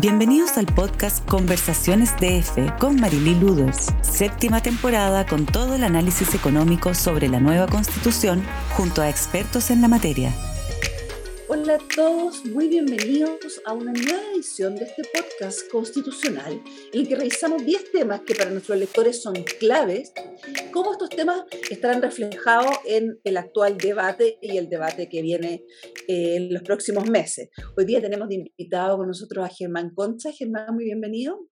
Bienvenidos al podcast Conversaciones DF con Marilí Luders, séptima temporada con todo el análisis económico sobre la nueva constitución junto a expertos en la materia. Hola a todos, muy bienvenidos a una nueva edición de este podcast constitucional en el que revisamos 10 temas que para nuestros lectores son claves, cómo estos temas estarán reflejados en el actual debate y el debate que viene eh, en los próximos meses. Hoy día tenemos de invitado con nosotros a Germán Concha. Germán, muy bienvenido.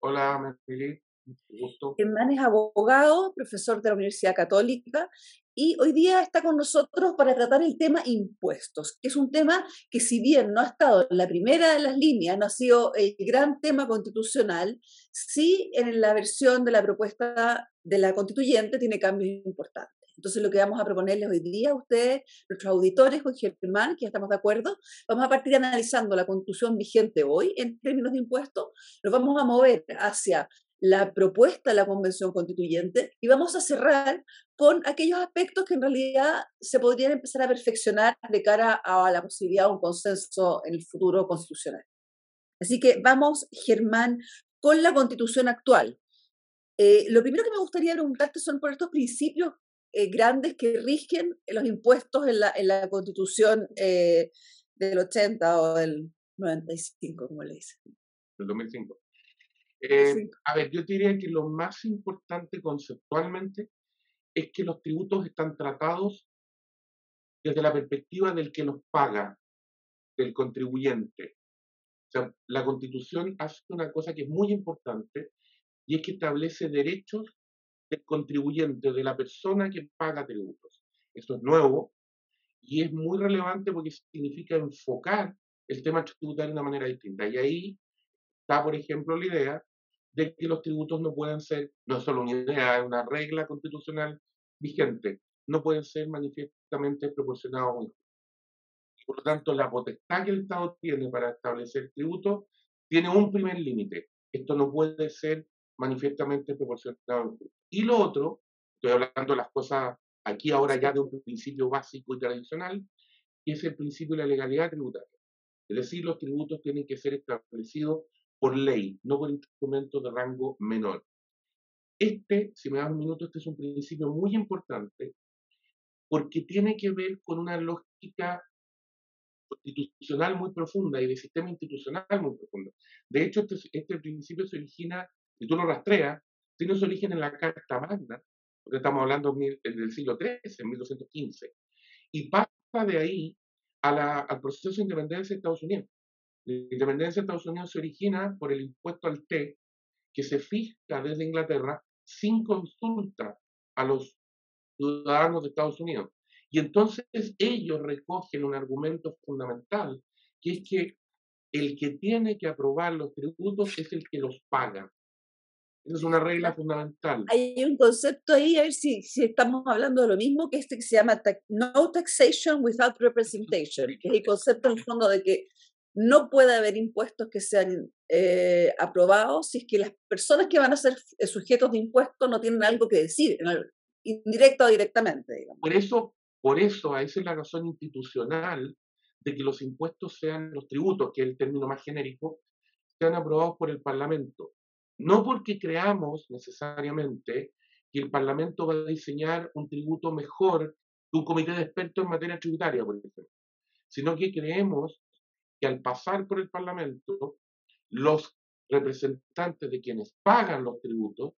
Hola, Marilí. Gusto. Germán es abogado, profesor de la Universidad Católica y hoy día está con nosotros para tratar el tema impuestos, que es un tema que si bien no ha estado en la primera de las líneas, no ha sido el gran tema constitucional, sí en la versión de la propuesta de la constituyente tiene cambios importantes. Entonces lo que vamos a proponerles hoy día a ustedes, nuestros auditores, con Germán, que ya estamos de acuerdo, vamos a partir analizando la constitución vigente hoy en términos de impuestos, nos vamos a mover hacia la propuesta de la Convención Constituyente y vamos a cerrar con aquellos aspectos que en realidad se podrían empezar a perfeccionar de cara a la posibilidad de un consenso en el futuro constitucional. Así que vamos, Germán, con la constitución actual. Eh, lo primero que me gustaría preguntarte son por estos principios eh, grandes que rigen los impuestos en la, en la constitución eh, del 80 o del 95, como le dicen. Del 2005. Eh, a ver, yo diría que lo más importante conceptualmente es que los tributos están tratados desde la perspectiva del que los paga, del contribuyente. O sea, la constitución hace una cosa que es muy importante y es que establece derechos del contribuyente, de la persona que paga tributos. Eso es nuevo y es muy relevante porque significa enfocar el tema tributario de una manera distinta. Y ahí está, por ejemplo, la idea de que los tributos no pueden ser, no es solo una idea, es una regla constitucional vigente, no pueden ser manifiestamente proporcionados Por lo tanto, la potestad que el Estado tiene para establecer tributos tiene un primer límite. Esto no puede ser manifiestamente proporcionado. Y lo otro, estoy hablando de las cosas aquí ahora ya de un principio básico y tradicional, que es el principio de la legalidad tributaria. Es decir, los tributos tienen que ser establecidos por ley, no por instrumentos de rango menor. Este, si me das un minuto, este es un principio muy importante porque tiene que ver con una lógica constitucional muy profunda y de sistema institucional muy profundo. De hecho, este, este principio se origina, y tú lo rastreas, tiene su origen en la Carta Magna, porque estamos hablando del siglo XIII, en 1215, y pasa de ahí al proceso de independencia de Estados Unidos. La independencia de Estados Unidos se origina por el impuesto al té que se fija desde Inglaterra sin consulta a los ciudadanos de Estados Unidos. Y entonces ellos recogen un argumento fundamental, que es que el que tiene que aprobar los tributos es el que los paga. Esa es una regla fundamental. Hay un concepto ahí, a ver si, si estamos hablando de lo mismo, que este que se llama no taxation without representation, que es el concepto en el fondo de que no puede haber impuestos que sean eh, aprobados si es que las personas que van a ser eh, sujetos de impuestos no tienen algo que decir, indirecto o directamente. Digamos. Por eso, por eso, esa es la razón institucional de que los impuestos sean los tributos, que es el término más genérico, sean aprobados por el Parlamento. No porque creamos necesariamente que el Parlamento va a diseñar un tributo mejor que un comité de expertos en materia tributaria, por ejemplo, sino que creemos que al pasar por el Parlamento, los representantes de quienes pagan los tributos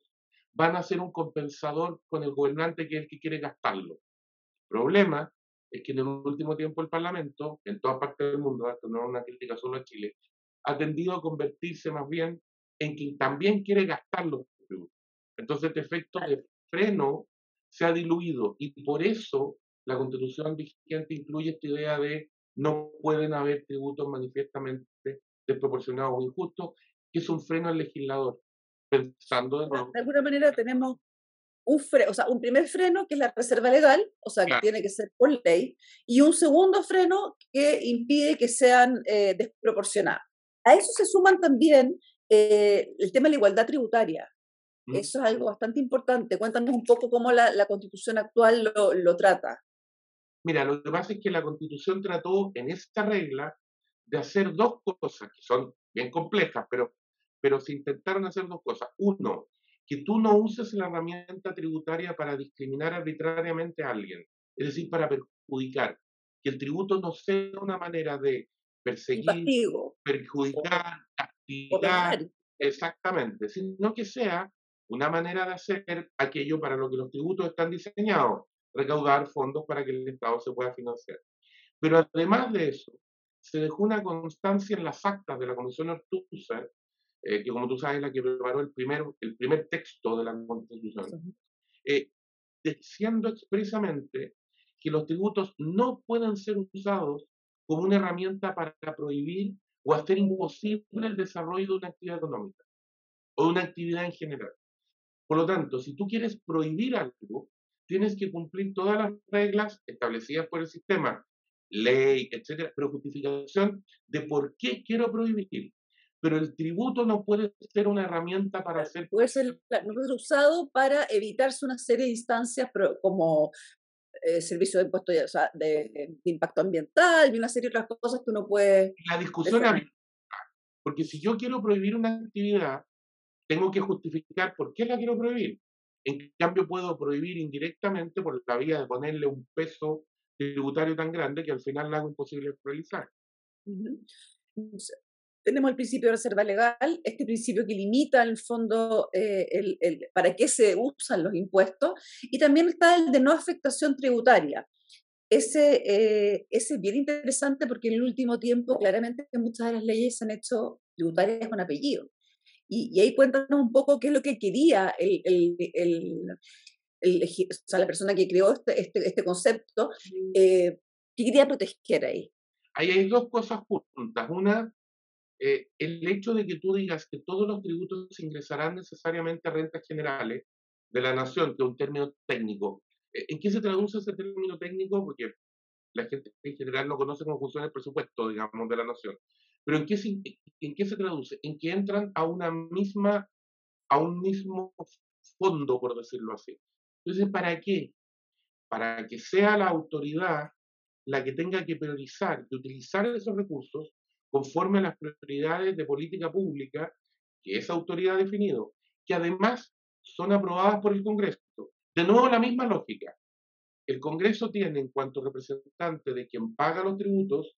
van a ser un compensador con el gobernante que es el que quiere gastarlo. El problema es que en el último tiempo el Parlamento, en toda parte del mundo, esto no es una crítica solo a Chile, ha tendido a convertirse más bien en quien también quiere gastar los tributos. Entonces, este efecto de freno se ha diluido y por eso la constitución vigente incluye esta idea de no pueden haber tributos manifiestamente desproporcionados o injustos, que es un freno al legislador. Pensando de De alguna manera tenemos un, o sea, un primer freno que es la reserva legal, o sea, que tiene que ser por ley, y un segundo freno que impide que sean eh, desproporcionados. A eso se suman también eh, el tema de la igualdad tributaria. Mm. Eso es algo bastante importante. Cuéntanos un poco cómo la, la constitución actual lo, lo trata. Mira, lo que pasa es que la Constitución trató en esta regla de hacer dos cosas que son bien complejas, pero, pero se intentaron hacer dos cosas. Uno, que tú no uses la herramienta tributaria para discriminar arbitrariamente a alguien, es decir, para perjudicar. Que el tributo no sea una manera de perseguir, perjudicar, castigar, exactamente, sino que sea una manera de hacer aquello para lo que los tributos están diseñados, recaudar fondos para que el Estado se pueda financiar. Pero además de eso, se dejó una constancia en las actas de la Comisión Ortúzar, eh, que como tú sabes es la que preparó el primer, el primer texto de la Constitución, eh, diciendo expresamente que los tributos no pueden ser usados como una herramienta para prohibir o hacer imposible el desarrollo de una actividad económica o de una actividad en general. Por lo tanto, si tú quieres prohibir algo, tienes que cumplir todas las reglas establecidas por el sistema, ley, etcétera, pero justificación de por qué quiero prohibir. Pero el tributo no puede ser una herramienta para hacer. Puede ser, usado para evitarse una serie de instancias como eh, servicio de impuesto de, impacto ambiental y una serie de otras cosas que uno puede. La discusión es porque si yo quiero prohibir una actividad, tengo que justificar por qué la quiero prohibir. En cambio, puedo prohibir indirectamente por la vía de ponerle un peso tributario tan grande que al final la hago imposible realizar. Tenemos el principio de reserva legal, este principio que limita en el fondo eh, el, para qué se usan los impuestos, y también está el de no afectación tributaria. Ese, eh, ese es bien interesante porque en el último tiempo claramente muchas de las leyes se han hecho tributarias con apellido. Y, ahí cuéntanos un poco qué es lo que quería el, el, el, o sea, la persona que creó este, este, este concepto, eh, qué quería proteger ahí. Ahí hay dos cosas juntas. Una, eh, el hecho de que tú digas que todos los tributos ingresarán necesariamente a rentas generales de la nación, que es un término técnico. Eh, ¿En qué se traduce ese término técnico? Porque la gente en general no conoce cómo funciona el presupuesto, digamos, de la nación. Pero ¿en qué, se, ¿en qué se traduce? En que entran a una misma, a un mismo fondo, por decirlo así. Entonces, ¿para qué? Para que sea la autoridad la que tenga que priorizar y utilizar esos recursos conforme a las prioridades de política pública que esa autoridad ha definido, que además son aprobadas por el Congreso. De nuevo, la misma lógica. El Congreso tiene, en cuanto representante de quien paga los tributos,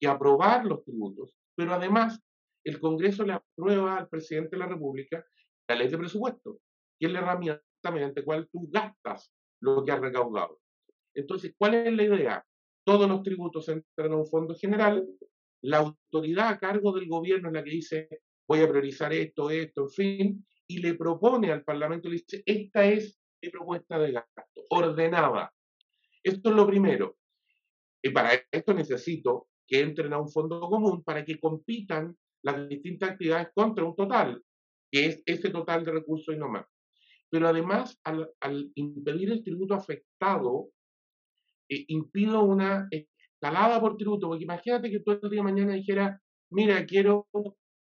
que aprobar los tributos, pero además el Congreso le aprueba al presidente de la República la ley de presupuesto, que es la herramienta mediante la cual tú gastas lo que has recaudado. Entonces, ¿cuál es la idea? Todos los tributos entran a un fondo general, la autoridad a cargo del gobierno es la que dice, voy a priorizar esto, esto, en fin, y le propone al Parlamento, le dice, esta es mi propuesta de gasto, ordenada. Esto es lo primero. Y para esto necesito que entren a un fondo común para que compitan las distintas actividades contra un total, que es ese total de recursos y no más. Pero además, al, impedir el tributo afectado, eh, impido una escalada por tributo, porque imagínate que todo el día de mañana dijera, mira, quiero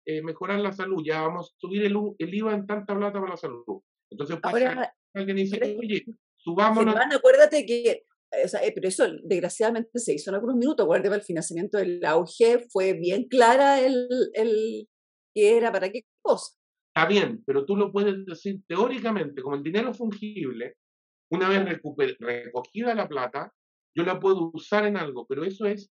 eh, mejorar la salud, ya vamos a subir el, el, IVA en tanta plata para la salud. Entonces, pues, alguien dice, oye, subámonos. acuérdate que eh, pero eso desgraciadamente se hizo en algunos minutos, guardia para el financiamiento del auge, fue bien clara el, el qué era para qué cosa. Está bien, pero tú lo puedes decir teóricamente, como el dinero fungible, una vez recogida la plata, yo la puedo usar en algo, pero eso es,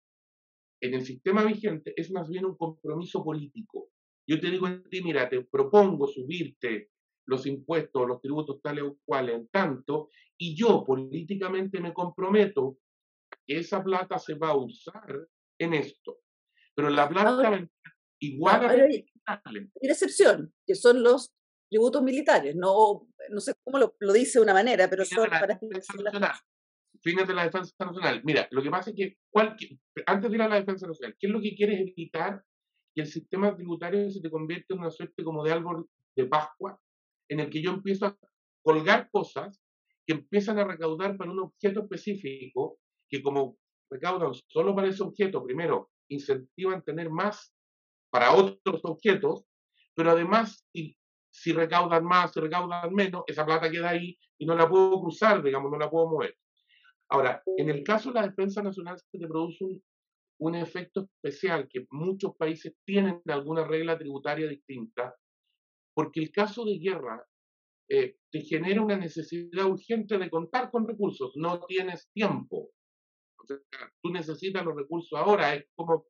en el sistema vigente, es más bien un compromiso político. Yo te digo a ti, mira, te propongo subirte los impuestos, los tributos tales o cuales en tanto, y yo políticamente me comprometo que esa plata se va a usar en esto. Pero la plata igual a... Hay una excepción, que son los tributos militares. No, no sé cómo lo, lo dice de una manera, pero son para... Fines de la defensa nacional. Mira, lo que pasa es que antes de ir a la defensa nacional, ¿qué es lo que quieres evitar? Que el sistema tributario se te convierta en una suerte como de árbol de Pascua, en el que yo empiezo a colgar cosas que empiezan a recaudar para un objeto específico, que como recaudan solo para ese objeto, primero, incentivan tener más para otros objetos, pero además, si, si recaudan más, si recaudan menos, esa plata queda ahí y no la puedo cruzar, digamos, no la puedo mover. Ahora, en el caso de la defensa nacional se te produce un efecto especial que muchos países tienen alguna regla tributaria distinta, porque el caso de guerra eh, te genera una necesidad urgente de contar con recursos, no tienes tiempo. tú necesitas los recursos ahora, es como,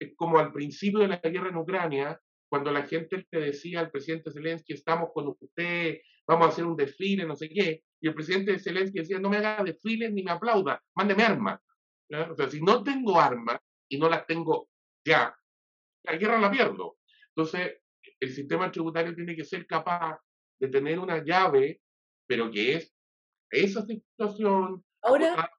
es como al principio de la guerra en Ucrania, cuando la gente le decía al presidente Zelensky, estamos con usted, vamos a hacer un desfile, no sé qué, y el presidente Zelensky decía, no me haga desfiles ni me aplauda, mándeme armas. O sea, si no tengo armas y no las tengo ya, la guerra la pierdo. Entonces, el sistema tributario tiene que ser capaz de tener una llave, pero que es esa situación. Ahora,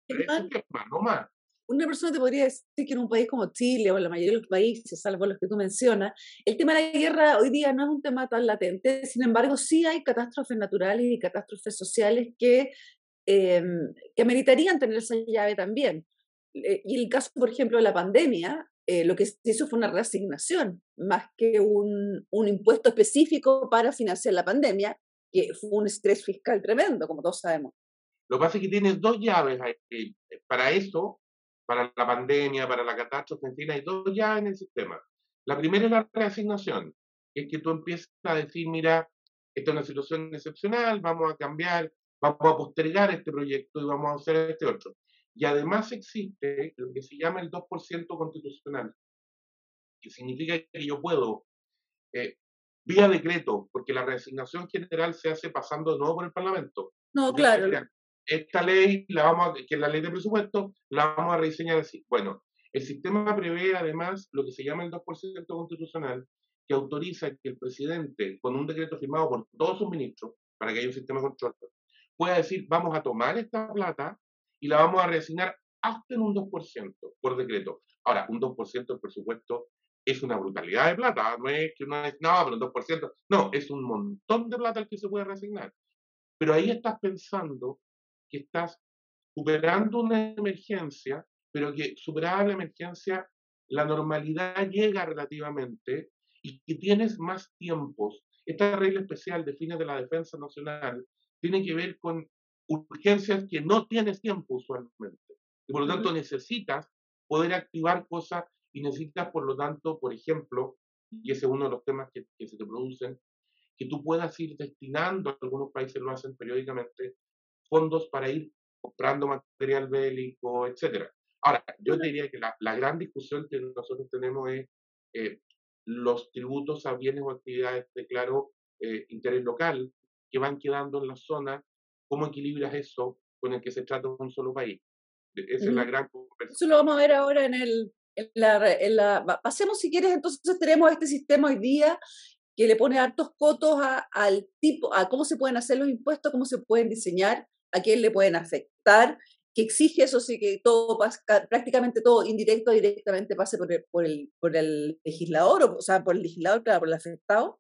no más una persona te podría decir que en un país como Chile o en la mayoría de los países, salvo los que tú mencionas, el tema de la guerra hoy día no es un tema tan latente, sin embargo sí hay catástrofes naturales y catástrofes sociales que, eh, que ameritarían tener esa llave también. Eh, y el caso, por ejemplo, de la pandemia, eh, lo que se hizo fue una reasignación, más que un, un impuesto específico para financiar la pandemia, que fue un estrés fiscal tremendo, como todos sabemos. Lo que pasa es que tienes dos llaves para eso para la pandemia, para la catástrofe, en hay dos ya en el sistema. La primera es la reasignación, es que tú empiezas a decir, mira, esta es una situación excepcional, vamos a cambiar, vamos a postergar este proyecto y vamos a hacer este otro. Y además existe lo que se llama el 2% constitucional, que significa que yo puedo, eh, vía decreto, porque la reasignación general se hace pasando de nuevo por el Parlamento. No, claro esta ley, la vamos a, que es la ley de presupuesto, la vamos a rediseñar así. Bueno, el sistema prevé además lo que se llama el 2% constitucional, que autoriza que el presidente, con un decreto firmado por todos sus ministros, para que haya un sistema de control, pueda decir, vamos a tomar esta plata y la vamos a reasignar hasta en un 2% por decreto. Ahora, un 2% del presupuesto es una brutalidad de plata, no es que uno es, no, pero un 2%, no, es un montón de plata el que se puede reasignar. Pero ahí estás pensando que estás superando una emergencia, pero que superada la emergencia, la normalidad llega relativamente y que tienes más tiempos. Esta regla especial de fines de la defensa nacional tiene que ver con urgencias que no tienes tiempo usualmente. Y por lo tanto necesitas poder activar cosas y necesitas, por lo tanto, por ejemplo, y ese es uno de los temas que, que se te producen, que tú puedas ir destinando, algunos países lo hacen periódicamente, fondos para ir comprando material bélico, etcétera. Ahora, yo diría que la, la, gran discusión que nosotros tenemos es eh, los tributos a bienes o actividades de claro eh, interés local que van quedando en la zona, ¿cómo equilibras eso con el que se trata un solo país? Esa es la gran conversación. Eso lo vamos a ver ahora en el... En la, en la, pasemos si quieres, entonces tenemos este sistema hoy día que le pone hartos cotos a, al tipo, a cómo se pueden hacer los impuestos, cómo se pueden diseñar, a quién le pueden afectar, que exige eso sí que todo prácticamente todo indirecto o directamente pase por el, por el, por el legislador, o, sea, por el legislador, claro, por el afectado.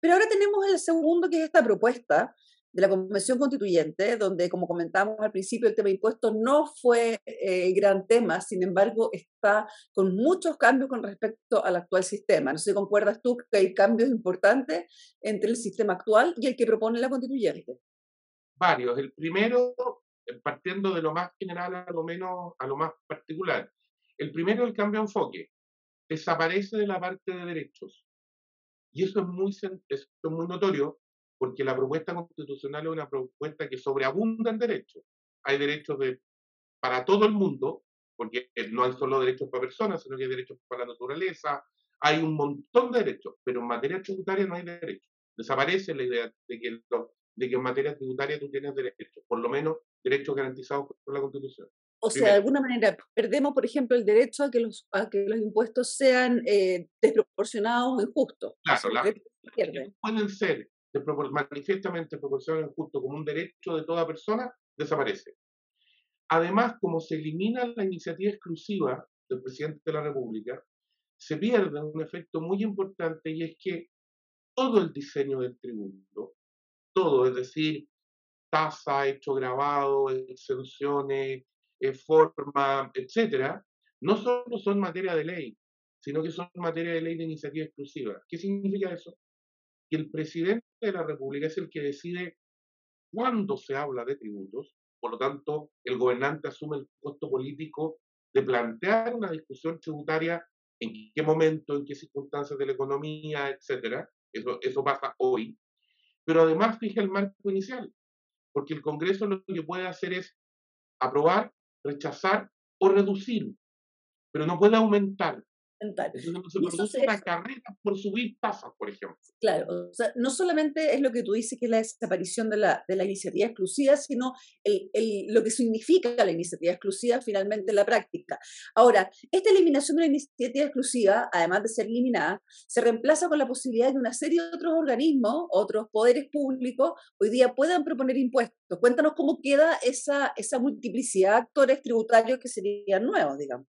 Pero ahora tenemos el segundo, que es esta propuesta de la Convención Constituyente, donde, como comentamos al principio, el tema de impuestos no fue eh, gran tema, sin embargo, está con muchos cambios con respecto al actual sistema. No sé si concuerdas tú que hay cambios importantes entre el sistema actual y el que propone la Constituyente varios. El primero, eh, partiendo de lo más general a lo menos a lo más particular. El primero, el cambio de enfoque. Desaparece de la parte de derechos. Y eso es muy, es muy notorio porque la propuesta constitucional es una propuesta que sobreabunda en derechos. Hay derechos de, para todo el mundo, porque no hay solo derechos para personas, sino que hay derechos para la naturaleza. Hay un montón de derechos, pero en materia tributaria no hay derechos. Desaparece la idea de que los de que en materia tributaria tú tienes derechos, por lo menos derechos garantizados por la Constitución. O sea, de alguna manera perdemos, por ejemplo, el derecho a que los, a que los impuestos sean eh, desproporcionados o injustos. Claro, pueden ser manifiestamente proporcionados o injustos como un derecho de toda persona, desaparece. Además, como se elimina la iniciativa exclusiva del presidente de la República, se pierde un efecto muy importante y es que todo el diseño del tributo todo, es decir, tasa, hecho grabado, exenciones, eh, forma, etcétera, no solo son materia de ley, sino que son materia de ley de iniciativa exclusiva. ¿Qué significa eso? Que el presidente de la República es el que decide cuándo se habla de tributos, por lo tanto, el gobernante asume el costo político de plantear una discusión tributaria en qué momento, en qué circunstancias de la economía, etcétera. Eso, eso pasa hoy. Pero además fija el marco inicial, porque el Congreso lo que puede hacer es aprobar, rechazar o reducir, pero no puede aumentar. Produce una carrera por subir tasas, por ejemplo. Claro, o sea, no solamente es lo que tú dices que es la desaparición de la, de la iniciativa exclusiva, sino el, el, lo que significa la iniciativa exclusiva finalmente en la práctica. Ahora, esta eliminación de la iniciativa exclusiva, además de ser eliminada, se reemplaza con la posibilidad de que una serie de otros organismos, otros poderes públicos, hoy día puedan proponer impuestos. Cuéntanos cómo queda esa, esa multiplicidad de actores tributarios que serían nuevos, digamos.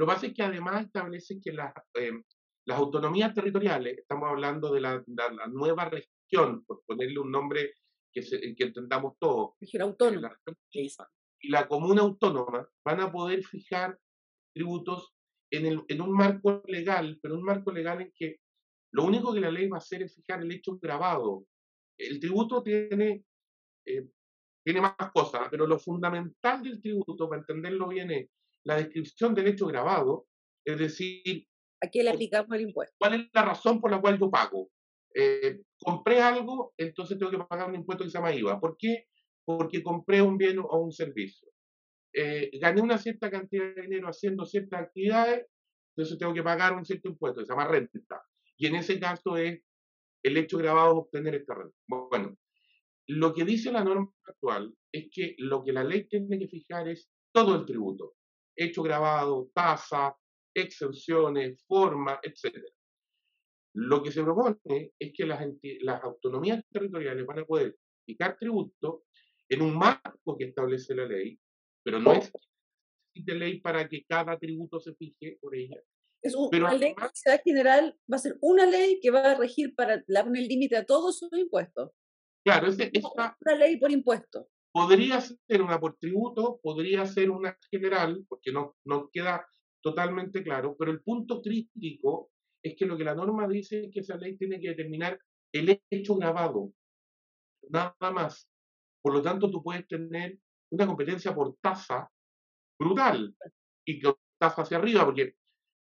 Lo que pasa es que además establece que las, eh, las autonomías territoriales, estamos hablando de la, nueva región, por ponerle un nombre que, que entendamos todos, región autónoma. y la comuna autónoma van a poder fijar tributos en, el, en un marco legal, pero un marco legal en que lo único que la ley va a hacer es fijar el hecho grabado. El tributo tiene, eh, tiene más cosas, pero lo fundamental del tributo, para entenderlo bien, es la descripción del hecho grabado, es decir... ¿A qué le aplicamos el impuesto? ¿Cuál es la razón por la cual yo pago? Eh, compré algo, entonces tengo que pagar un impuesto que se llama IVA. ¿Por qué? Porque compré un bien o un servicio. Eh, gané una cierta cantidad de dinero haciendo ciertas actividades, entonces tengo que pagar un cierto impuesto que se llama renta. Y en ese caso es el hecho grabado de obtener esta renta. Bueno, lo que dice la norma actual es que lo que la ley tiene que fijar es todo el tributo hecho grabado, tasa, exenciones, forma, etc. Lo que se propone es que las, las autonomías territoriales van a poder fijar tributo en un marco que establece la ley, pero no es de ley para que cada tributo se fije por ella. Es una ley general, va a ser una ley que va a regir para poner límite a todos sus impuestos. Claro, es una ley por impuesto. Podría ser una por tributo, podría ser una general, porque no, no queda totalmente claro, pero el punto crítico es que lo que la norma dice es que esa ley tiene que determinar el hecho grabado, nada más. Por lo tanto, tú puedes tener una competencia por tasa brutal y que tasa hacia arriba, porque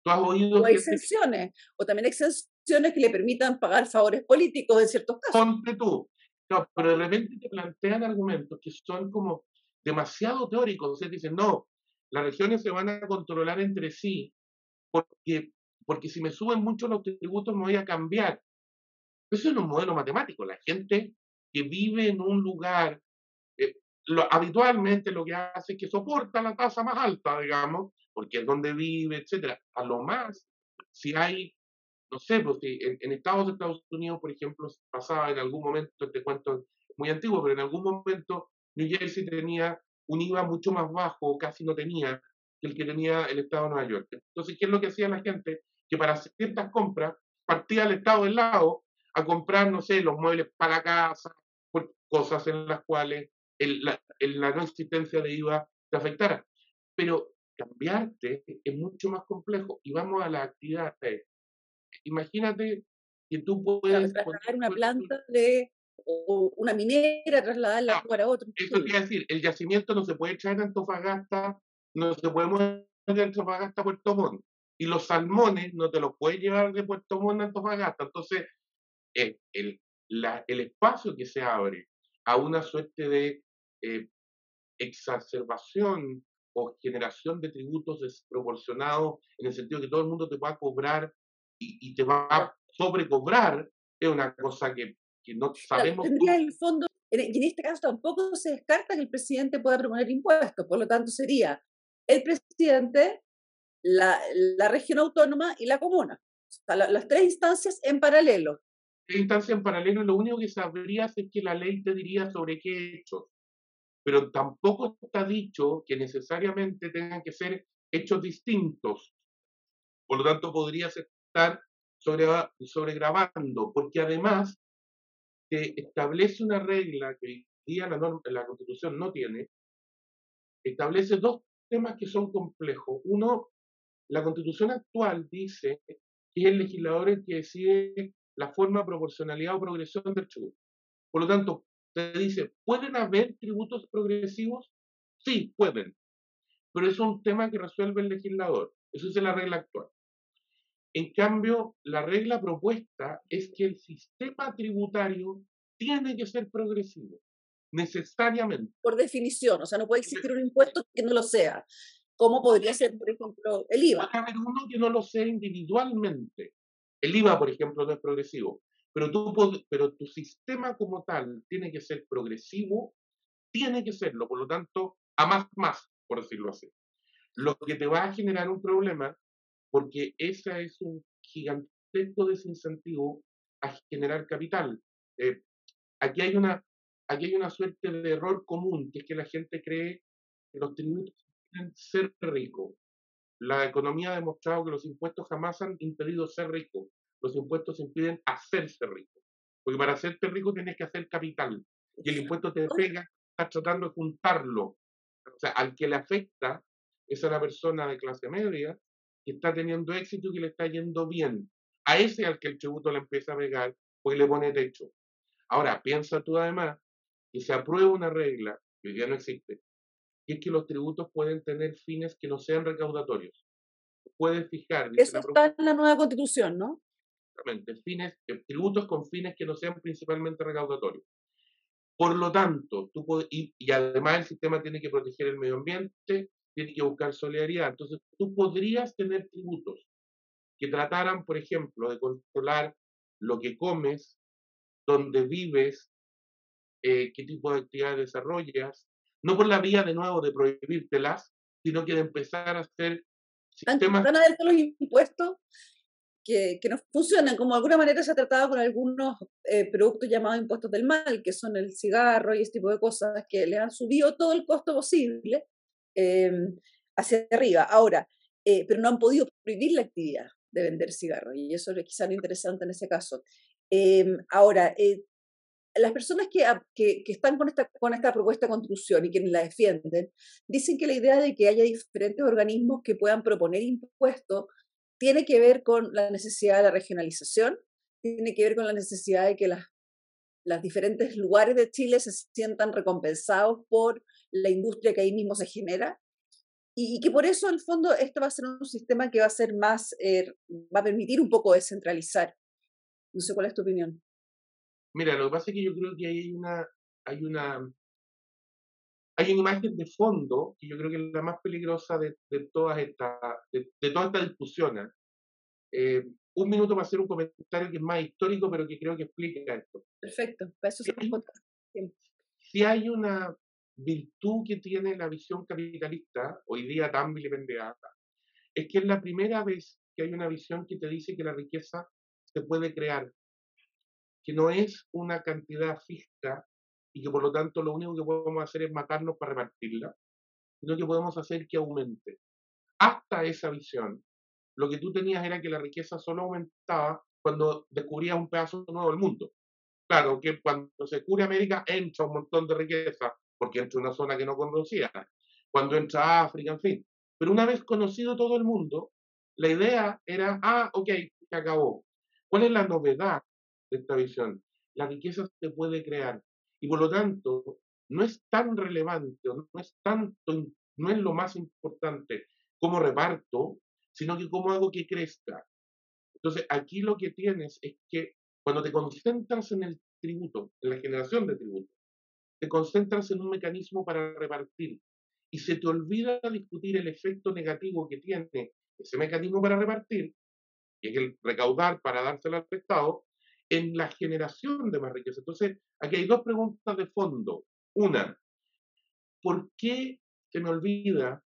tú has oído... O exenciones, o también exenciones que le permitan pagar favores políticos en ciertos casos. Ponte tú, no, pero de repente te plantean argumentos que son como demasiado teóricos. O sea, dicen, no, las regiones se van a controlar entre sí porque, porque si me suben mucho los tributos me voy a cambiar. Eso es un modelo matemático. La gente que vive en un lugar, eh, habitualmente lo que hace es que soporta la tasa más alta, digamos, porque es donde vive, etcétera. A lo más, si hay no sé, pues en, Estados de Estados Unidos, por ejemplo, pasaba en algún momento, este cuento muy antiguo, pero en algún momento New Jersey tenía un IVA mucho más bajo, casi no tenía, que el que tenía el Estado de Nueva York. Entonces, ¿qué es lo que hacía la gente? Que para hacer ciertas compras partía al Estado del lado a comprar, no sé, los muebles para casa, cosas en las cuales la, no existencia de IVA te afectara. Pero cambiarte es mucho más complejo y vamos a las actividades imagínate que tú puedes... Trasladar una planta de o una minera, trasladarla de un lugar a otro. Eso quiere decir, el yacimiento no se puede echar en Antofagasta, no se puede mover de Antofagasta a Puerto Montt. Y los salmones no te los puedes llevar de Puerto Montt a Antofagasta. Entonces, el, el, la, el espacio que se abre a una suerte de eh, exacerbación o generación de tributos desproporcionados, en el sentido que todo el mundo te pueda cobrar y, te va a sobrecobrar, es una cosa que, que no sabemos. tendría el fondo, en, en este caso tampoco se descarta que el presidente pueda proponer impuestos, por lo tanto sería el presidente, la, la región autónoma y la comuna. O las tres instancias en paralelo. Tres instancias en paralelo, lo único que sabrías es que la ley te diría sobre qué hechos, pero tampoco está dicho que necesariamente tengan que ser hechos distintos. Por lo tanto, podría ser estar sobre, sobregrabando, porque además se establece una regla que hoy día la, la Constitución no tiene, establece dos temas que son complejos. Uno, la Constitución actual dice que es el legislador el que decide la forma, proporcionalidad o progresión del tributo. Por lo tanto, se dice, ¿pueden haber tributos progresivos? Sí, pueden. pero es un tema que resuelve el legislador. Eso es la regla actual. En cambio, la regla propuesta es que el sistema tributario tiene que ser progresivo, necesariamente. Por definición, o sea, no puede existir un impuesto que no lo sea. ¿Cómo podría ser, por ejemplo, el IVA? Puede haber uno que no lo sea individualmente. El IVA, por ejemplo, no es progresivo, pero, tú, pero tu sistema como tal tiene que ser progresivo, tiene que serlo, por lo tanto, a más más, por decirlo así. Lo que te va a generar un problema porque ese es un gigantesco desincentivo a generar capital. Eh, aquí, hay una, aquí hay una suerte de error común, que es que la gente cree que los tributos pueden ser ricos. La economía ha demostrado que los impuestos jamás han impedido ser rico. Los impuestos impiden hacerse rico. Porque para hacerte rico tienes que hacer capital. Y el impuesto te pega, estás tratando de juntarlo. O sea, al que le afecta es a la persona de clase media que está teniendo éxito y que le está yendo bien. A ese al que el tributo le empieza a pegar, pues le pone techo. Ahora, piensa tú además que se aprueba una regla, que hoy día no existe, y es que los tributos pueden tener fines que no sean recaudatorios. Puedes fijar. Eso está en la nueva constitución, ¿no? Exactamente, fines, eh, tributos con fines que no sean principalmente recaudatorios. Por lo tanto, tú y, y, además el sistema tiene que proteger el medio ambiente, tiene que buscar solidaridad. Entonces, tú podrías tener tributos que trataran, por ejemplo, de controlar lo que comes, dónde vives, eh, qué tipo de actividades desarrollas, no por la vía de nuevo de prohibírtelas, sino que de empezar a hacer sistemas... Van a ver los impuestos que, que no funcionan, como de alguna manera se ha tratado con algunos eh, productos llamados impuestos del mal, que son el cigarro y este tipo de cosas, que le han subido todo el costo posible Em, hacia arriba. Ahora, eh, pero no han podido prohibir la actividad de vender cigarros y eso es quizá lo interesante en ese caso. Em, ahora, eh, las personas que, que, están con esta, con esta propuesta de construcción y quienes la defienden, dicen que la idea de que haya diferentes organismos que puedan proponer impuestos tiene que ver con la necesidad de la regionalización, tiene que ver con la necesidad de que las, los diferentes lugares de Chile se sientan recompensados por la industria que ahí mismo se genera, y, que por eso, en el fondo, esto va a ser un sistema que va a ser más, eh, va a permitir un poco descentralizar. No sé cuál es tu opinión. Mira, lo que pasa es que yo creo que hay una, hay una, hay una imagen de fondo que yo creo que es la más peligrosa de, de todas estas, de, de todas estas discusiones. Eh, un minuto para hacer un comentario que es más histórico, pero que creo que explica esto. Perfecto, para eso se Si hay una virtud que tiene la visión capitalista, hoy día tan vilipendiada, es que es la primera vez que hay una visión que te dice que la riqueza se puede crear, que no es una cantidad fija y que por lo tanto lo único que podemos hacer es matarnos para repartirla, sino que podemos hacer que aumente. Hasta esa visión, lo que tú tenías era que la riqueza solo aumentaba cuando descubrías un pedazo nuevo del mundo. Claro que cuando se cubre América entra un montón de riqueza, porque entra una zona que no conocía, cuando entra África, en fin. Pero una vez conocido todo el mundo, la idea era, ah, ok, se acabó. ¿Cuál es la novedad de esta visión? La riqueza se puede crear y por lo tanto no es tan relevante, no es tanto, no es lo más importante cómo reparto, sino que cómo hago que crezca. Entonces, aquí lo que tienes es que cuando te concentras en el tributo, en la generación de tributo, te concentras en un mecanismo para repartir y se te olvida discutir el efecto negativo que tiene ese mecanismo para repartir, que es el recaudar para dárselo al Estado, en la generación de más riqueza. Entonces, aquí hay dos preguntas de fondo. Una, ¿por qué se me olvida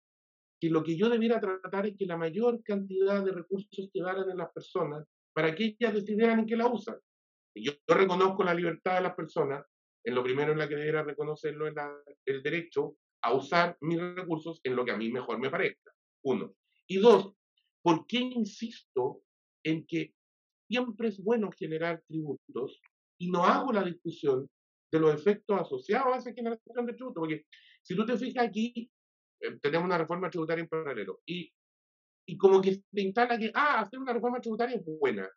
que lo que yo debiera tratar es que la mayor cantidad de recursos quedaran en las personas para que ellas decidieran en qué la usan? yo reconozco la libertad de las personas, en lo primero en la que debiera reconocerlo es el derecho a usar mis recursos en lo que a mí mejor me parezca. Uno. Y dos, ¿por qué insisto en que siempre es bueno generar tributos y no hago la discusión de los efectos asociados a esa generación de tributos? Porque si tú te fijas aquí, eh, tenemos una reforma tributaria en paralelo y, y como que se instala que, ah, hacer una reforma tributaria es buena.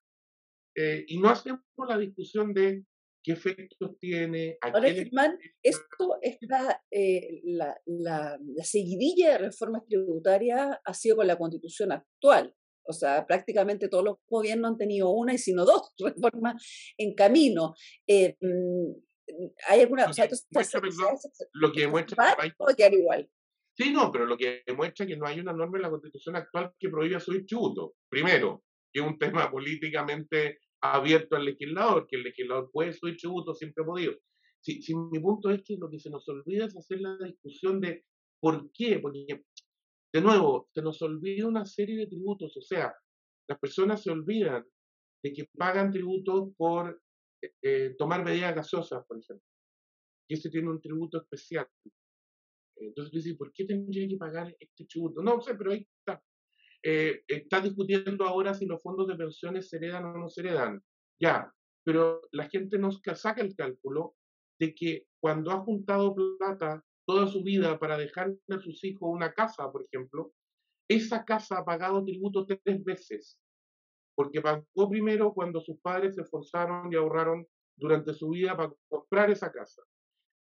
Eh, y no hacemos la discusión de qué efectos tiene. Ahora, Germán, esto está, eh, la, la, la, seguidilla de reformas tributarias ha sido con la constitución actual. O sea, prácticamente todos los gobiernos han tenido una y si no dos reformas en camino. Eh, mm, hay alguna. Lo, o sea, que, muestra, lo que demuestra que hay, igual. Sí, no, pero lo que demuestra que no hay una norma en la constitución actual que prohíba subir tributo. Primero, que es un tema políticamente abierto al legislador, que el legislador puede subir tributo, siempre ha podido. Si, si, mi punto es que lo que se nos olvida es hacer la discusión de por qué, porque, de nuevo, se nos olvida una serie de tributos, o sea, las personas se olvidan de que pagan tributos por eh, eh, tomar bebidas gasosas, por ejemplo, y ese tiene un tributo especial. Entonces tú dices, ¿por qué tendría que pagar este tributo? No sé, pero ahí está. Eh, está discutiendo ahora si los fondos de pensiones se heredan o no se heredan. Ya, pero la gente nos saca el cálculo de que cuando ha juntado plata toda su vida para dejarle a sus hijos una casa, por ejemplo, esa casa ha pagado tributo tres veces. Porque pagó primero cuando sus padres se esforzaron y ahorraron durante su vida para comprar esa casa.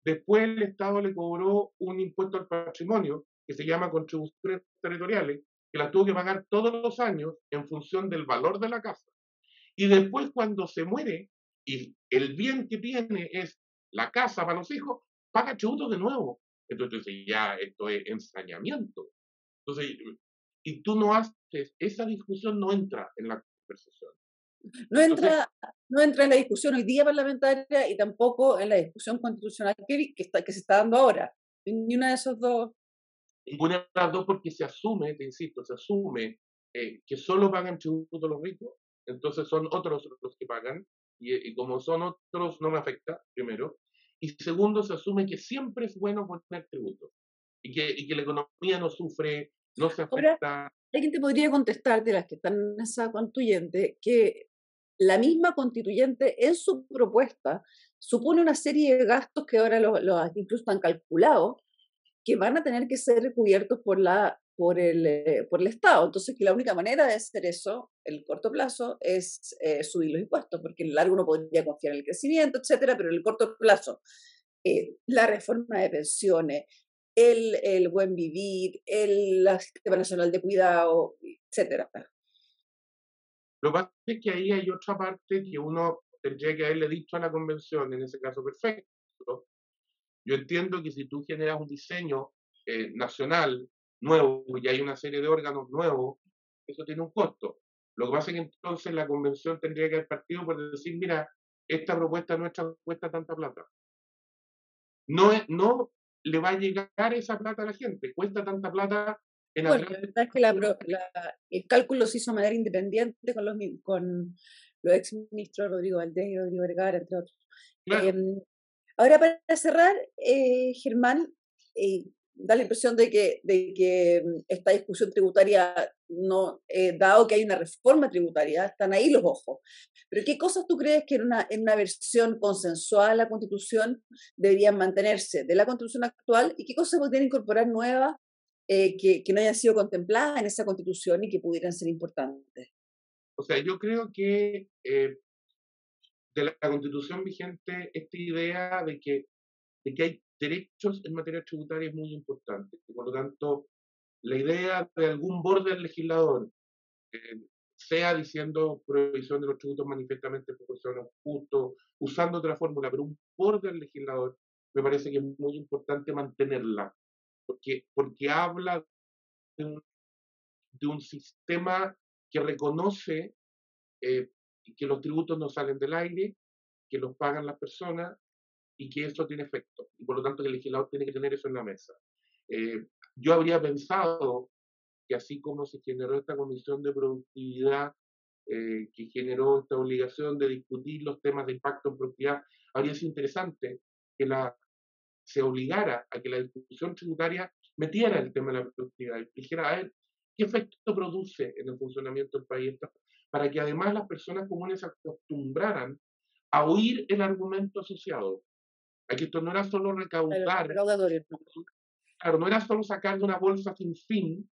Después el Estado le cobró un impuesto al patrimonio que se llama contribuciones territoriales, que la tuvo que pagar todos los años en función del valor de la casa. Y después cuando se muere y el bien que tiene es la casa para los hijos, paga tributo de nuevo. Entonces ya esto es ensañamiento. Entonces, y tú no haces, esa discusión no entra en la conversación. No entra, no entra en la discusión hoy día parlamentaria y tampoco en la discusión constitucional que, que, está, que se está dando ahora. Ni una de esos dos Ninguna de las dos porque se asume, te insisto, se asume eh, que solo pagan tributo los ricos, entonces son otros los que pagan, y, como son otros no me afecta, primero, y segundo, se asume que siempre es bueno poner tributo, y que, y que la economía no sufre, no se afecta. alguien te podría contestar de las que están en esa constituyente que la misma constituyente en su propuesta supone una serie de gastos que ahora los, los incluso están calculados que van a tener que ser cubiertos por, la, por, el, eh, por el Estado. Entonces, que la única manera de hacer eso, el corto plazo, es eh, subir los impuestos, porque en el largo uno podría confiar en el crecimiento, etcétera, pero en el corto plazo, eh, la reforma de pensiones, el, el buen vivir, el sistema nacional de cuidado, etcétera. Lo que pasa es que ahí hay otra parte que uno tendría que haberle dicho a la convención, en ese caso perfecto, yo entiendo que si tú generas un diseño eh, nacional nuevo y hay una serie de órganos nuevos, eso tiene un costo. Lo que pasa es que entonces la convención tendría que haber partido por decir, mira, esta propuesta nuestra cuesta tanta plata. No, no le va a llegar esa plata a la gente, cuesta tanta plata en bueno, la verdad es que el cálculo se hizo de manera independiente con los, con los ex ministros Rodrigo Valdés y Rodrigo Vergara, entre otros. Em, Ahora, para cerrar, eh, Germán, eh, da la impresión de que, de que mm, esta discusión tributaria, no, eh, dado que hay una reforma tributaria, están ahí los ojos. Pero ¿qué cosas tú crees que en una, en una versión consensuada de la Constitución deberían mantenerse de la Constitución actual y qué cosas podrían incorporar nuevas que, que no hayan sido contempladas en esa Constitución y que pudieran ser importantes? O sea, yo creo que de la constitución vigente esta idea de que, de que hay derechos en materia tributaria es muy importante. Por lo tanto, la idea de algún borde legislador, eh, sea diciendo prohibición de los tributos manifestamente proporcionados justo, usando otra fórmula, pero un borde legislador, me parece que es muy importante mantenerla, porque, porque habla de un, de un sistema que reconoce eh, que los tributos no salen del aire, que los pagan las personas y que eso tiene efecto. Y por lo tanto, el legislador tiene que tener eso en la mesa. Eh, yo habría pensado que así como se generó esta comisión de productividad, eh, que generó esta obligación de discutir los temas de impacto en productividad, habría sido interesante que se obligara a que la discusión tributaria metiera el tema de la productividad y dijera a ver qué efecto produce en el funcionamiento del país para que además las personas comunes se acostumbraran a oír el argumento asociado. Aquí esto no era solo recaudar, claro, no era solo sacar de una bolsa sin fin,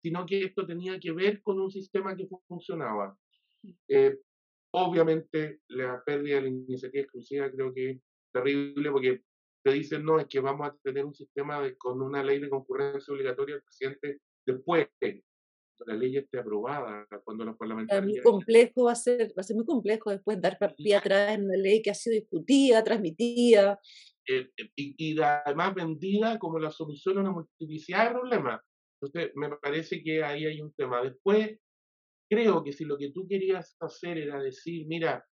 sino que esto tenía que ver con un sistema que funcionaba. Eh, obviamente la pérdida de la iniciativa exclusiva creo que es terrible porque te dicen, no, es que vamos a tener un sistema de, con una ley de concurrencia obligatoria al presidente después la ley esté aprobada, cuando los parlamentarios... Muy complejo va a ser, va a ser muy complejo después dar pie atrás en una ley que ha sido discutida, transmitida. Eh, eh, y, y, además vendida como la solución a una multiplicidad de problemas. Entonces, me parece que ahí hay un tema. Después, creo que si lo que tú querías hacer era decir, mira,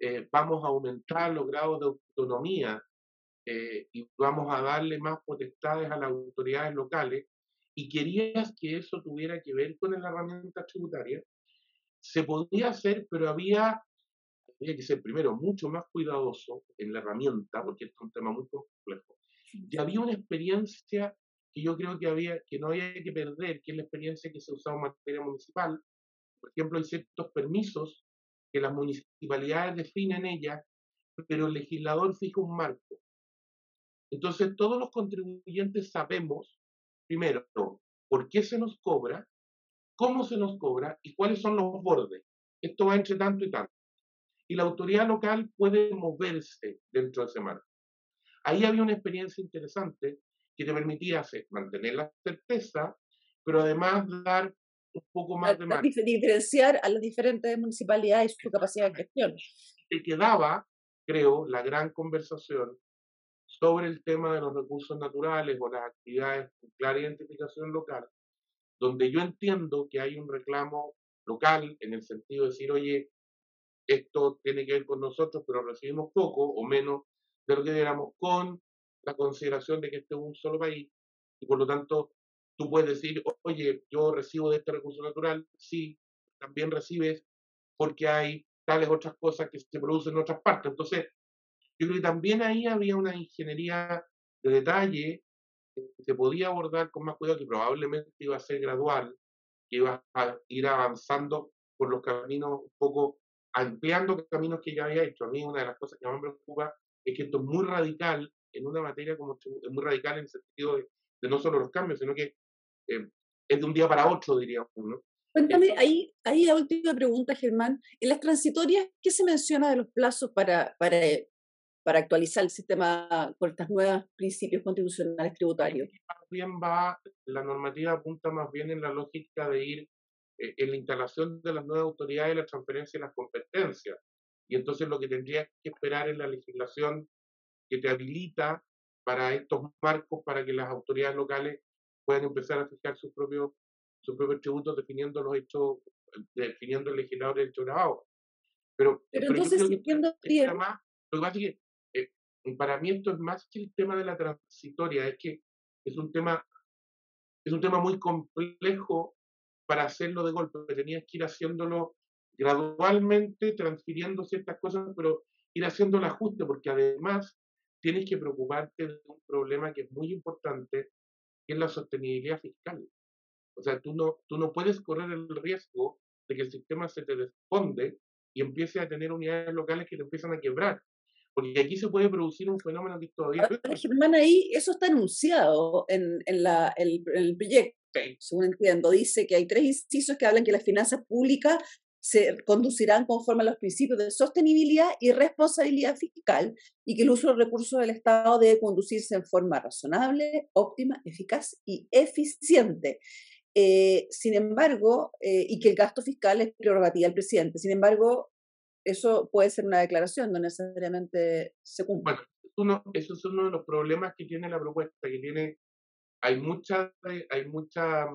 eh, vamos a aumentar los grados de autonomía eh, y vamos a darle más potestades a las autoridades locales y querías que eso tuviera que ver con la herramienta tributaria, se podía hacer, pero había, había que ser primero mucho más cuidadoso en la herramienta, porque es un tema muy complejo. Y había una experiencia que yo creo que, había, que no había que perder, que es la experiencia que se usaba en materia municipal. Por ejemplo, hay ciertos permisos que las municipalidades definen ellas, pero el legislador fija un marco. Entonces, todos los contribuyentes sabemos, primero, por qué se nos cobra, cómo se nos cobra y cuáles son los bordes. Esto va entre tanto y tanto. Y la autoridad local puede moverse dentro de ese marco. Ahí había una experiencia interesante que te permitía mantener la certeza, pero además dar un poco más de margen. Diferenciar a las diferentes municipalidades su capacidad de gestión. Te quedaba, creo, la gran conversación sobre el tema de los recursos naturales o las actividades con clara identificación local, donde yo entiendo que hay un reclamo local en el sentido de decir, oye, esto tiene que ver con nosotros, pero recibimos poco o menos de lo que diéramos con la consideración de que este es un solo país y por lo tanto tú puedes decir, oye, yo recibo de este recurso natural, sí, también recibes porque hay tales otras cosas que se producen en otras partes. Entonces, yo creo que también ahí había una ingeniería de detalle que se podía abordar con más cuidado, que probablemente iba a ser gradual, que iba a ir avanzando por los caminos un poco, ampliando caminos que ya había hecho. A mí una de las cosas que más me preocupa es que esto es muy radical en una materia como es muy radical en el sentido de, no solo los cambios, sino que eh, es de un día para otro, diríamos. ¿no? Cuéntame, ahí, ahí la última pregunta, Germán. En las transitorias, ¿qué se menciona de los plazos para, para, para actualizar el sistema con estos nuevos principios constitucionales tributarios? Más bien va, la normativa apunta más bien en la lógica de ir eh, en la instalación de las nuevas autoridades, la transferencia de las competencias. Y entonces lo que tendría que esperar es la legislación que te habilita para estos marcos, para que las autoridades locales puedan empezar a fijar sus propios, sus propios tributos definiendo los hechos, definiendo el legislador del hecho grabado. Pero, pero, entonces, entiendo bien. Más, lo que pasa es que eh, para mí esto es más que el tema de la transitoria, es que es un tema, es un tema muy complejo para hacerlo de golpe. Tenías que ir haciéndolo gradualmente, transfiriendo ciertas cosas, pero ir haciendo el ajuste, porque además tienes que preocuparte de un problema que es muy importante, que es la sostenibilidad fiscal. O sea, tú no, tú no puedes correr el riesgo de que el sistema se te responde y empiece a tener unidades locales que te empiezan a quebrar. Porque aquí se puede producir un fenómeno que todavía... Germán, ahí eso está anunciado en, en, la, el, el proyecto, según entiendo. Dice que hay tres incisos que hablan que las finanzas públicas se conducirán conforme a los principios de sostenibilidad y responsabilidad fiscal y que el uso de los recursos del Estado debe conducirse en forma razonable, óptima, eficaz y eficiente. Eh, sin embargo, eh, y que el gasto fiscal es prerrogativa del presidente. Sin embargo, eso puede ser una declaración, no necesariamente se cumple. Bueno, eso es uno de los problemas que tiene la propuesta, que tiene, hay mucha, hay mucha,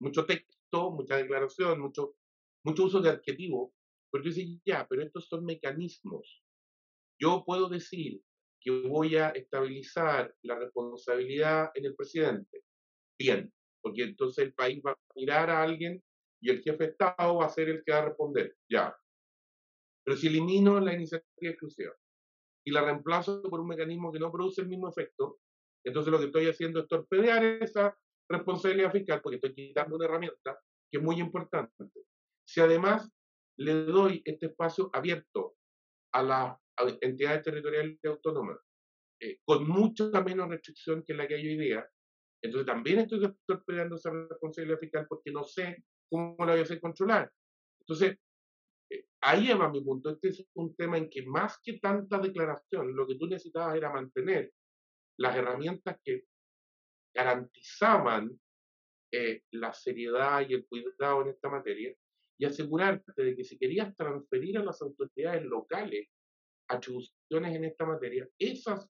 mucho texto, mucha declaración, mucho mucho uso de adjetivo, porque dices, ya, pero estos son mecanismos. Yo puedo decir que voy a estabilizar la responsabilidad en el presidente. Bien, porque entonces el país va a mirar a alguien y el jefe de Estado va a ser el que va a responder. Ya. Pero si elimino la iniciativa exclusiva y la reemplazo por un mecanismo que no produce el mismo efecto, entonces lo que estoy haciendo es torpedear esa responsabilidad fiscal porque estoy quitando una herramienta que es muy importante. Si además le doy este espacio abierto a las entidades territoriales autónomas, eh, con mucha menos restricción que la que hay hoy día, entonces también estoy torpedeando esa responsabilidad fiscal porque no sé cómo la voy a hacer controlar. Entonces, ahí va mi punto. Este es un tema en que más que tanta declaración, lo que tú necesitabas era mantener las herramientas que garantizaban eh, la seriedad y el cuidado en esta materia y asegurarte de que si querías transferir a las autoridades locales atribuciones en esta materia, esas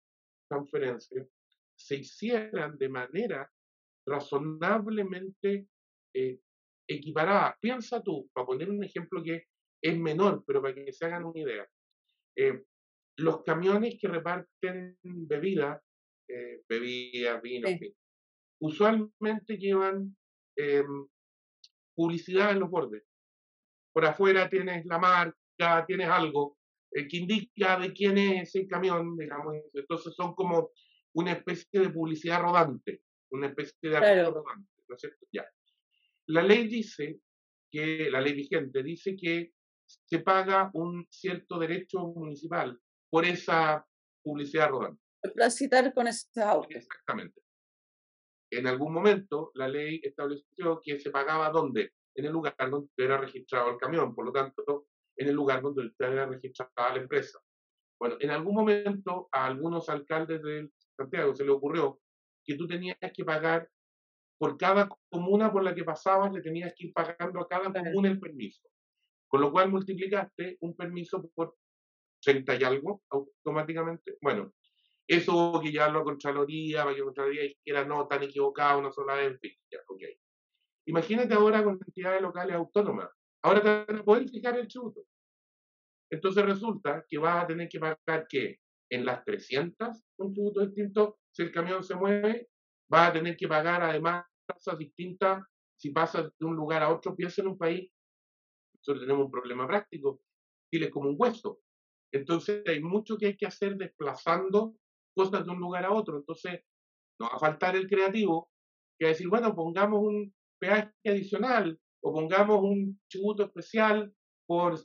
transferencias se hicieran de manera razonablemente eh, equiparada. Piensa tú, para poner un ejemplo que es menor, pero para que se hagan una idea. Eh, los camiones que reparten bebidas, eh, bebidas, vino, usualmente llevan em, publicidad en los bordes. Por afuera tienes la marca, tienes algo que indica de quién es ese camión, digamos. Entonces son como una especie de publicidad rodante, una especie de rodante, ¿no es cierto? Ya. La ley dice que, la ley vigente dice que se paga un cierto derecho municipal por esa publicidad rodante. Para citar con ese autos. Exactamente. En algún momento la ley estableció que se pagaba ¿dónde? En el lugar donde era registrado el camión, por lo tanto, en el lugar donde era registrada la empresa. Bueno, en algún momento a algunos alcaldes de Santiago se le ocurrió que tú tenías que pagar por cada comuna por la que pasabas, le tenías que ir pagando a cada comuna el permiso. Con lo cual multiplicaste un permiso por 30 y algo automáticamente. Bueno, eso hubo que llevarlo a Contraloría, para que Contraloría dijera no, tan equivocado una sola vez, ya, ok. Imagínate ahora con entidades locales autónomas. Ahora te van a poder fijar el tributo. Entonces resulta que vas a tener que pagar que en las 300 un tributo distinto, si el camión se mueve, vas a tener que pagar además tasas distintas si pasas de un lugar a otro. Piensa en un país nosotros tenemos un problema práctico. Chile es como un hueso. Entonces hay mucho que hay que hacer desplazando cosas de un lugar a otro. Entonces nos va a faltar el creativo que decir, bueno, pongamos un peaje adicional o pongamos un tributo especial por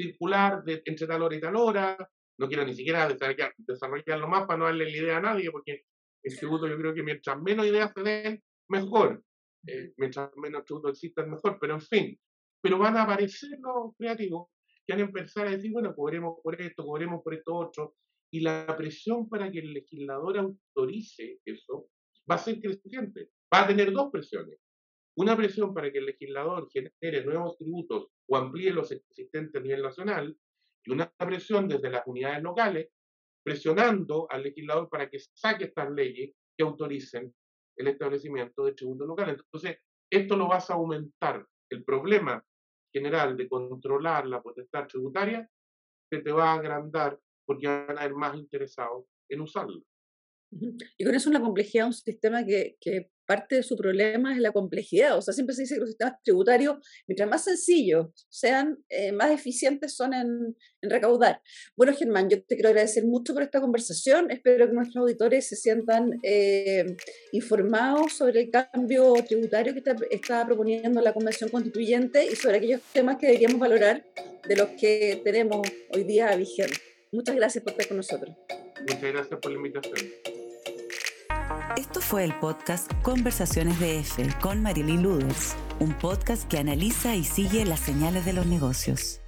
circular de, entre tal hora y tal hora. No quiero ni siquiera desarrollar, desarrollarlo más para no darle la idea a nadie, porque el tributo yo creo que mientras menos ideas se den, mejor. Eh, mientras menos tributos existan, mejor. Pero en fin, pero van a aparecer los creativos que van a empezar a decir, bueno, cobremos por esto, cobremos por esto otro, y la presión para que el legislador autorice eso va a ser creciente. Va a tener dos presiones. Una presión para que el legislador genere nuevos tributos o amplíe los existentes a nivel nacional, y una presión desde las unidades locales, presionando al legislador para que saque estas leyes que autoricen el establecimiento de tributos locales. Entonces, esto lo vas a aumentar. El problema general de controlar la potestad tributaria, se te va a agrandar porque van a ser más interesados en usarlo. Y con eso la complejidad de un sistema que, que, parte de su problema es la complejidad. O sea, siempre se dice que los sistemas tributarios, mientras más sencillos sean, eh, más eficientes son en, en, recaudar. Bueno, Germán, yo te quiero agradecer mucho por esta conversación. Espero que nuestros auditores se sientan eh, informados sobre el cambio tributario que está, está proponiendo la Convención Constituyente y sobre aquellos temas que deberíamos valorar de los que tenemos hoy día vigentes. Muchas gracias por estar con nosotros. Muchas gracias por la invitación. Esto fue el podcast Conversaciones de F con Marilyn Luders, un podcast que analiza y sigue las señales de los negocios.